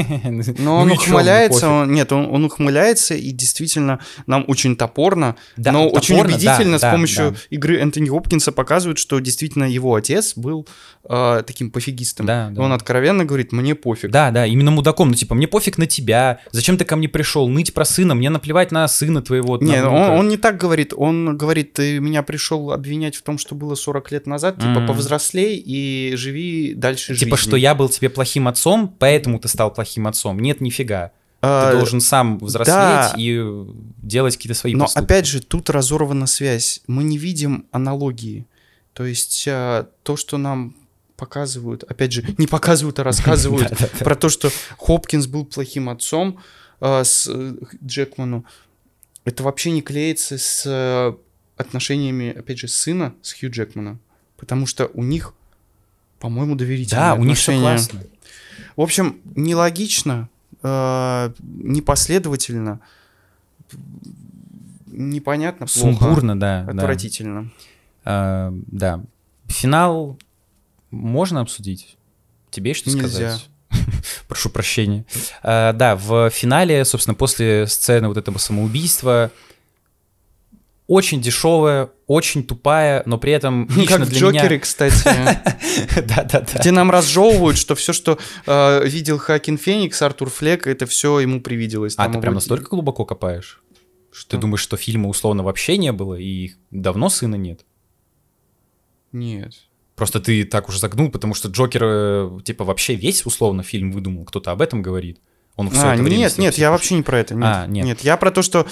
Но он «Ну чё, мне ухмыляется, пофиг». он, нет, он, он ухмыляется, и действительно нам очень топорно, Да, но очень убедительно да, с помощью да. игры Энтони Хопкинса показывают, что действительно его отец был э, таким пофигистом. Да, И да. Он откровенно говорит, мне пофиг. Да, да, именно мудаком. Ну, типа, мне пофиг на тебя. Зачем ты ко мне пришел? Ныть про сына. Мне наплевать на сына твоего. Не, внука». он, он не так говорит, он говорит, ты меня пришел обвинять в том, что было 40 лет назад, типа повзрослей и живи дальше Типа, жизнью». что я был тебе плохим отцом, поэтому ты стал плохим отцом. Нет, нифига. А, Ты должен сам взрослеть да. и делать какие-то свои Но поступки. опять же, тут разорвана связь. Мы не видим аналогии. То есть а, то, что нам показывают, опять же, не показывают, а рассказывают про то, что Хопкинс был плохим отцом а, с э, Джекману, это вообще не клеится с э, отношениями, опять же, сына с Хью Джекмана. Потому что у них, по-моему, доверительные Да, у них все отношения. классно. В общем, нелогично, э, непоследовательно, непонятно, плохо, Сумбурно, да. да. отвратительно. А, Да. Финал можно обсудить? Тебе что Нельзя. сказать? Прошу прощения. А, Да, в финале, собственно, после сцены вот этого самоубийства очень дешевая, очень тупая, но при этом лично как для Джокере, меня... кстати, Да-да-да. где нам разжевывают, что все, что э, видел Хакин Феникс, Артур Флек, это все ему привиделось. А ты прям настолько глубоко копаешь? Что? Ты думаешь, что фильма условно вообще не было, и давно сына нет? Нет. Просто ты так уже загнул, потому что Джокер, э, типа, вообще весь условно фильм выдумал. Кто-то об этом говорит. Он всё А, это время нет, нет, я вообще не про это. Нет, А, нет. я про то, что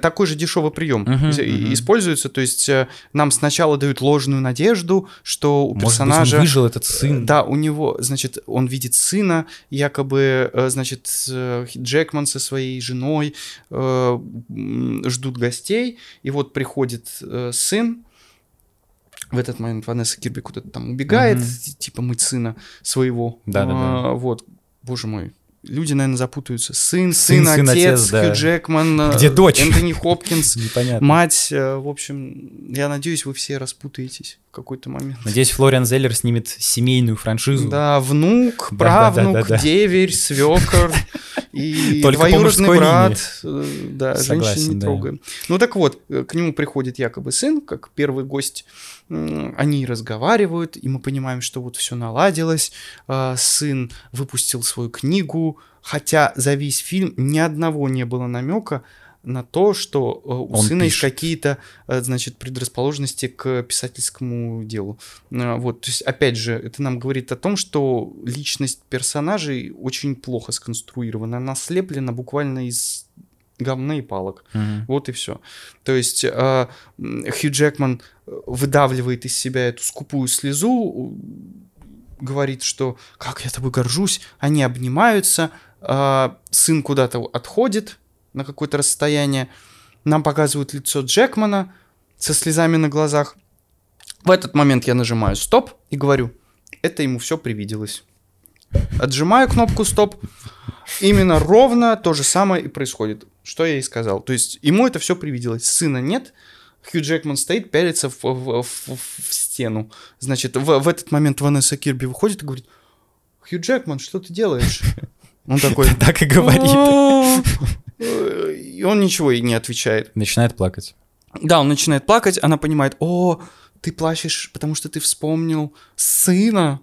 такой же дешевый прием мгм. используется. То есть э, нам сначала дают ложную надежду, что у Может быть, персонажа... он выжил, этот сын. Да, у него, значит, он видит сына, якобы, э, значит, э, Джекман со своей женой ждут гостей, и вот приходит сын, в этот момент Ванесса Кирби куда-то там убегает, т- типа мыть сына своего. Да-да-да. А, Вот, боже мой. Люди, наверное, запутаются. Сын, Сын, сын, сын, отец, отец, да. Хью Джекман, э, Где дочь? Энтони Хопкинс, мать. э, В общем, я надеюсь, вы все распутаетесь в какой-то момент. Надеюсь, Флориан Зеллер снимет семейную франшизу. Да, внук, Да, правнук, да, да. деверь, свекор и Только двоюродный брат. Э, Да, Согласен, женщин не да. трогаем. Ну так вот, э, к нему приходит якобы сын, как первый гость. Они разговаривают, и мы понимаем, что вот все наладилось. А, Сын выпустил свою книгу, хотя за весь фильм ни одного не было намека на то, что э, у Он сына есть пишет. какие-то, э, значит, предрасположенности к писательскому делу. Э, Вот, то есть, опять же, это нам говорит о том, что личность персонажей очень плохо сконструирована, она слеплена буквально из говна и палок. Мгм. Вот и все. То есть э, Хью Джекман выдавливает из себя эту скупую слезу, говорит, что как я тобой горжусь, они обнимаются, э, сын куда-то отходит на какое-то расстояние, нам показывают лицо Джекмана со слезами на глазах. В этот момент я нажимаю стоп и говорю, это ему все привиделось. Отжимаю кнопку стоп, именно ровно то же самое и происходит, что я и сказал. То есть ему это все привиделось. Сына нет, Хью Джекман стоит, пялится в, в- в- в стену. Значит, в, в этот момент Ванесса Кирби выходит и говорит, Хью Джекман, что ты делаешь? Он такой... Так и говорит. И он ничего ей не отвечает. Начинает плакать. Да, он начинает плакать, она понимает, о, ты плачешь, потому что ты вспомнил сына.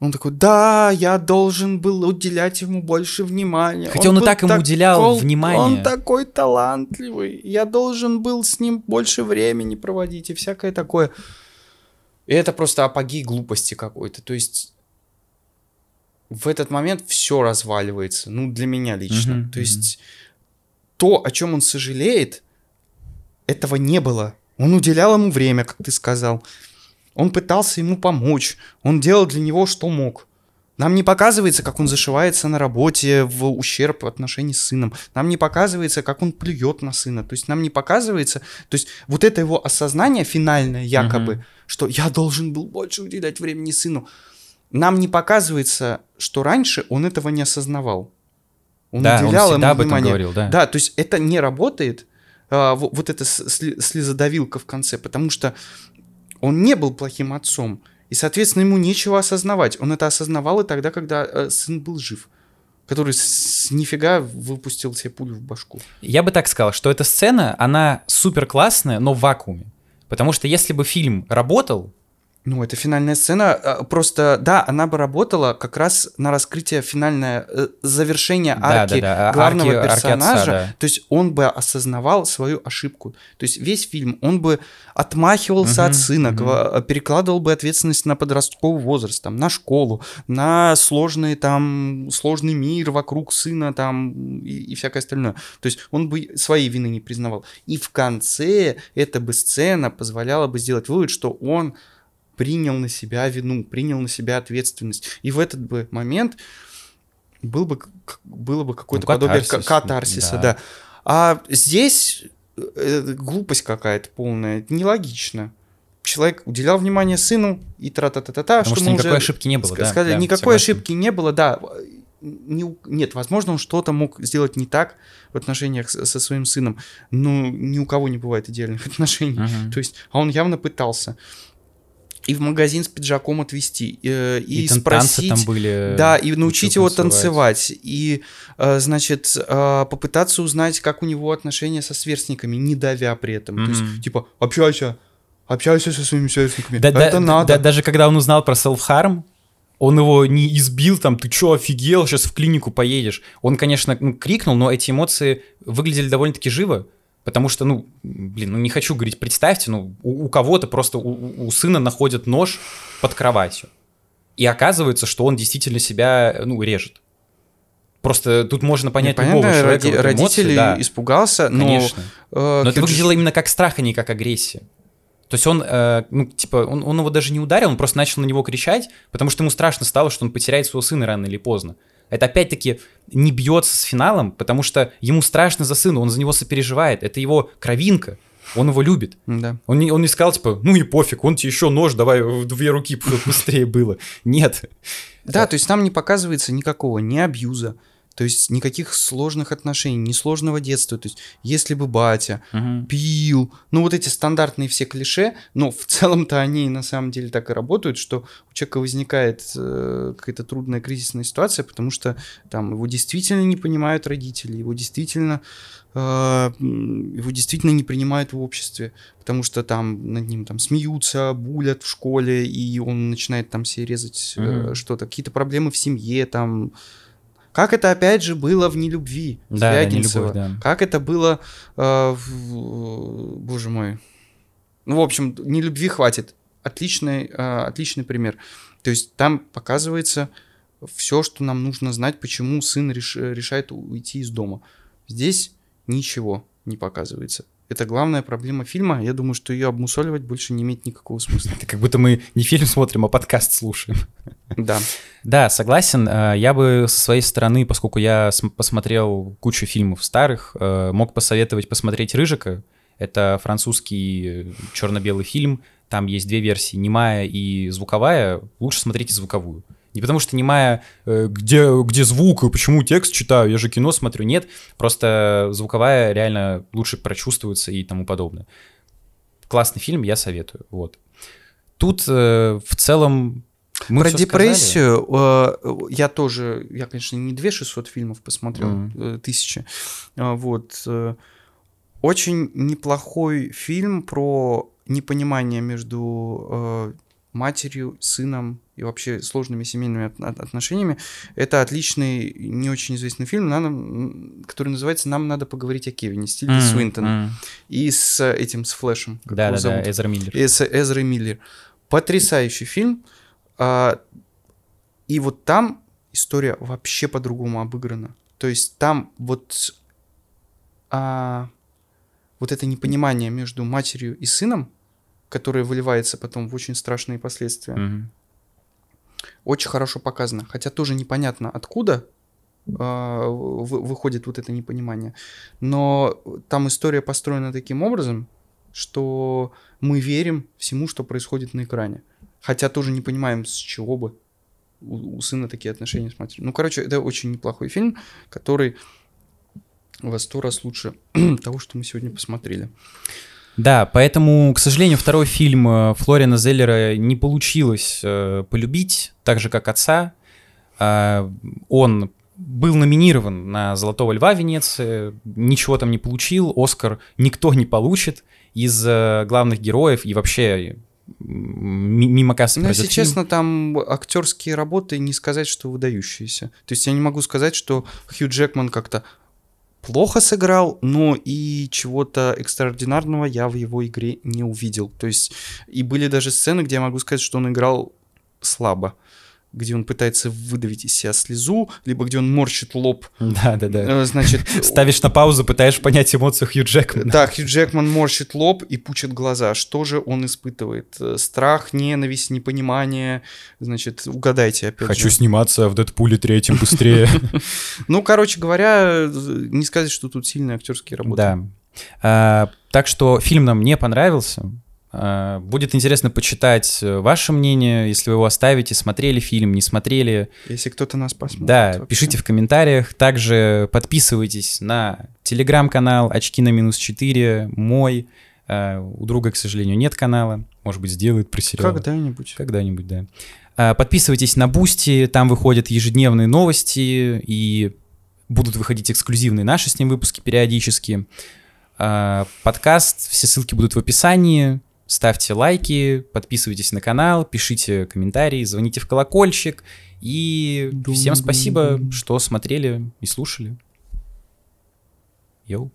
Он такой, да, я должен был уделять ему больше внимания. Хотя он и был так ему уделял такой- внимание. Он такой талантливый. Я должен был с ним больше времени проводить и всякое такое. И это просто апогей глупости какой-то. То есть в этот момент все разваливается. Ну, для меня лично. Мгм, То есть то, о чем он сожалеет, этого не было. Он уделял ему время, как ты сказал. Он пытался ему помочь. Он делал для него, что мог. Нам не показывается, как он зашивается на работе в ущерб в отношении с сыном. Нам не показывается, как он плюет на сына. То есть нам не показывается... То есть вот это его осознание финальное якобы, Мгм. что я должен был больше уделять времени сыну. Нам не показывается, что раньше он этого не осознавал. Он Да, он уделял всегда ему об этом внимание. говорил, да. Да, то есть это не работает, а, во- вот эта слезодавилка в конце, потому что он не был плохим отцом, и, соответственно, ему нечего осознавать. Он это осознавал и тогда, когда э, сын был жив, который с нифига выпустил себе пулю в башку. Я бы так сказал, что эта сцена, она супер классная, но в вакууме. Потому что если бы фильм работал, Ну, это финальная сцена. а, Просто, да, она бы работала как раз на раскрытие финальное э, завершение Да, арки да, да, а- главного арки- арки отца, персонажа. да. То есть он бы осознавал свою ошибку. То есть весь фильм он бы отмахивался Мгм, от сына, гва- перекладывал бы ответственность на подростковый возраст, там, на школу, на сложный там сложный мир вокруг сына там и, и всякое остальное. То есть он бы своей вины не признавал. И в конце эта бы сцена позволяла бы сделать вывод, что он принял на себя вину, принял на себя ответственность. И в этот бы момент был бы, было бы какое-то Ну, подобие катарсис, ка- катарсиса, да. да. А здесь э, глупость какая-то полная, нелогично. Человек уделял внимание сыну и тра-та-та-та-та, потому что мы никакой уже ошибки не было, да. сказали, да, никакой согласен. ошибки не было, да. Не нет, возможно, он что-то мог сделать не так в отношениях со своим сыном, но ни у кого не бывает идеальных отношений. Мгм. То есть, а он явно пытался. И в магазин с пиджаком отвезти, э, и, И, тан- спросить... там были. Да, и научить его танцевать, и, э, значит, э, попытаться узнать, как у него отношения со сверстниками, не давя при этом. То Мгм. есть, типа, общайся, общайся со своими сверстниками. Да, да, это надо. да, даже когда он узнал про self-harm, он его не избил, там, ты чё, офигел, сейчас в клинику поедешь. Он, конечно, ну, крикнул, но эти эмоции выглядели довольно-таки живо, потому что, ну, блин, ну не хочу говорить, представьте, ну, у, у кого-то просто, у- у, сына находят нож под кроватью, и оказывается, что он действительно себя, ну, режет. Просто тут можно понять Непонятно, любого человека. роди- вот эмоции, родитель да, испугался, но... конечно. э, Но это выглядело именно как страх, а не как агрессия. То есть он, э, ну, типа, он, он его даже не ударил, он просто начал на него кричать, потому что ему страшно стало, что он потеряет своего сына рано или поздно. Это опять-таки не бьется с финалом, потому что ему страшно за сына, он за него сопереживает. Это его кровинка, он его любит. Да. Он не, он не сказал, типа, ну и пофиг, он тебе еще нож, давай в две руки, чтобы быстрее было. Нет. Да, то есть там не показывается никакого ни абьюза, то есть никаких сложных отношений, ни сложного детства. То есть если бы батя Мгм. пил, ну вот эти стандартные все клише, но в целом-то они на самом деле так и работают, что у человека возникает э, какая-то трудная кризисная ситуация, потому что там его действительно не понимают родители, его действительно э, его действительно не принимают в обществе, потому что там над ним там смеются, булят в школе, и он начинает там себе резать э, Мгм. что-то, какие-то проблемы в семье, там Как это опять же было в нелюбви Да, да, Звягинцева. «Нелюбовь», да. Как это было, э, в- боже мой. Ну, в общем, нелюбви хватит. Отличный, э, отличный пример. То есть там показывается все, что нам нужно знать, почему сын реш- решает уйти из дома. Здесь ничего не показывается. Это главная проблема фильма. Я думаю, что ее обмусоливать больше не имеет никакого смысла. Это как будто мы не фильм смотрим, а подкаст слушаем. Да. Да, согласен. Э, Я бы со своей стороны, поскольку я см- посмотрел кучу фильмов старых, э, мог посоветовать посмотреть «Рыжика». Это французский черно-белый фильм. Там есть две версии, немая и звуковая. Лучше смотрите звуковую. Не потому что немая, э, где, где звук, и почему текст читаю, я же кино смотрю. Нет, просто звуковая реально лучше прочувствуется и тому подобное. Классный фильм, я советую. Вот. Тут э, в целом мы Про депрессию э, я тоже, я, конечно, не 2600 фильмов посмотрел, э, тысячи. А, Вот. э, Очень неплохой фильм про непонимание между э, матерью, сыном и вообще сложными семейными от- от- отношениями. Это отличный, не очень известный фильм, надо- м, который называется «Нам надо поговорить о Кевине» с Тильдой М, Свинтон. м. И с этим, с Флэшем. как Да, его да, да, зовут? Эзра Миллер. И с Эзрой Миллер. Потрясающий фильм. А, и вот там история вообще по-другому обыграна. То есть там вот, а, вот это непонимание между матерью и сыном, которое выливается потом в очень страшные последствия, Мгм. Очень хорошо показано. Хотя тоже непонятно, откуда а, вы- выходит вот это непонимание. Но там история построена таким образом, что мы верим всему, что происходит на экране. Хотя тоже не понимаем, с чего бы у, у сына такие отношения с матерью. Ну, короче, это очень неплохой фильм, который во сто раз лучше того, что мы сегодня посмотрели. Да, поэтому, к сожалению, второй фильм э, Флориана Зеллера не получилось э, полюбить, так же, как «Отца». А, Он был номинирован на «Золотого льва» Венеции, ничего там не получил, «Оскар» никто не получит из э, главных героев и вообще мимо кассы Ну, если фильм. честно, там актерские работы не сказать, что выдающиеся. То есть я не могу сказать, что Хью Джекман как-то плохо сыграл, но и чего-то экстраординарного я в его игре не увидел. То есть и были даже сцены, где я могу сказать, что он играл слабо где он пытается выдавить из себя слезу, либо где он морщит лоб. Да, да, да. Э, Значит, Ставишь на паузу, пытаешь понять эмоцию Хью Джекмана. Да, Хью Джекман морщит лоб и пучит глаза. Что же он испытывает? Э, Страх, ненависть, непонимание. Значит, угадайте опять Хочу же. сниматься в Дэдпуле третьем быстрее. Ну, короче говоря, э, не сказать, что тут сильные актерские работы. Да. А, так что фильм нам не понравился. А, будет интересно почитать э, ваше мнение, если вы его оставите, смотрели фильм, не смотрели. Если кто-то нас посмотрит. Да, вообще. пишите в комментариях. Также подписывайтесь на телеграм-канал Очки на минус 4, мой. А, у друга, к сожалению, нет канала. Может быть, сделает про сериал. Когда-нибудь. Когда-нибудь, да. Подписывайтесь на Boosty, там выходят ежедневные новости и будут выходить эксклюзивные наши с ним выпуски периодически. Подкаст, все ссылки будут в описании. Ставьте лайки, подписывайтесь на канал, пишите комментарии, звоните в колокольчик. И всем спасибо, что смотрели и слушали. Йоу.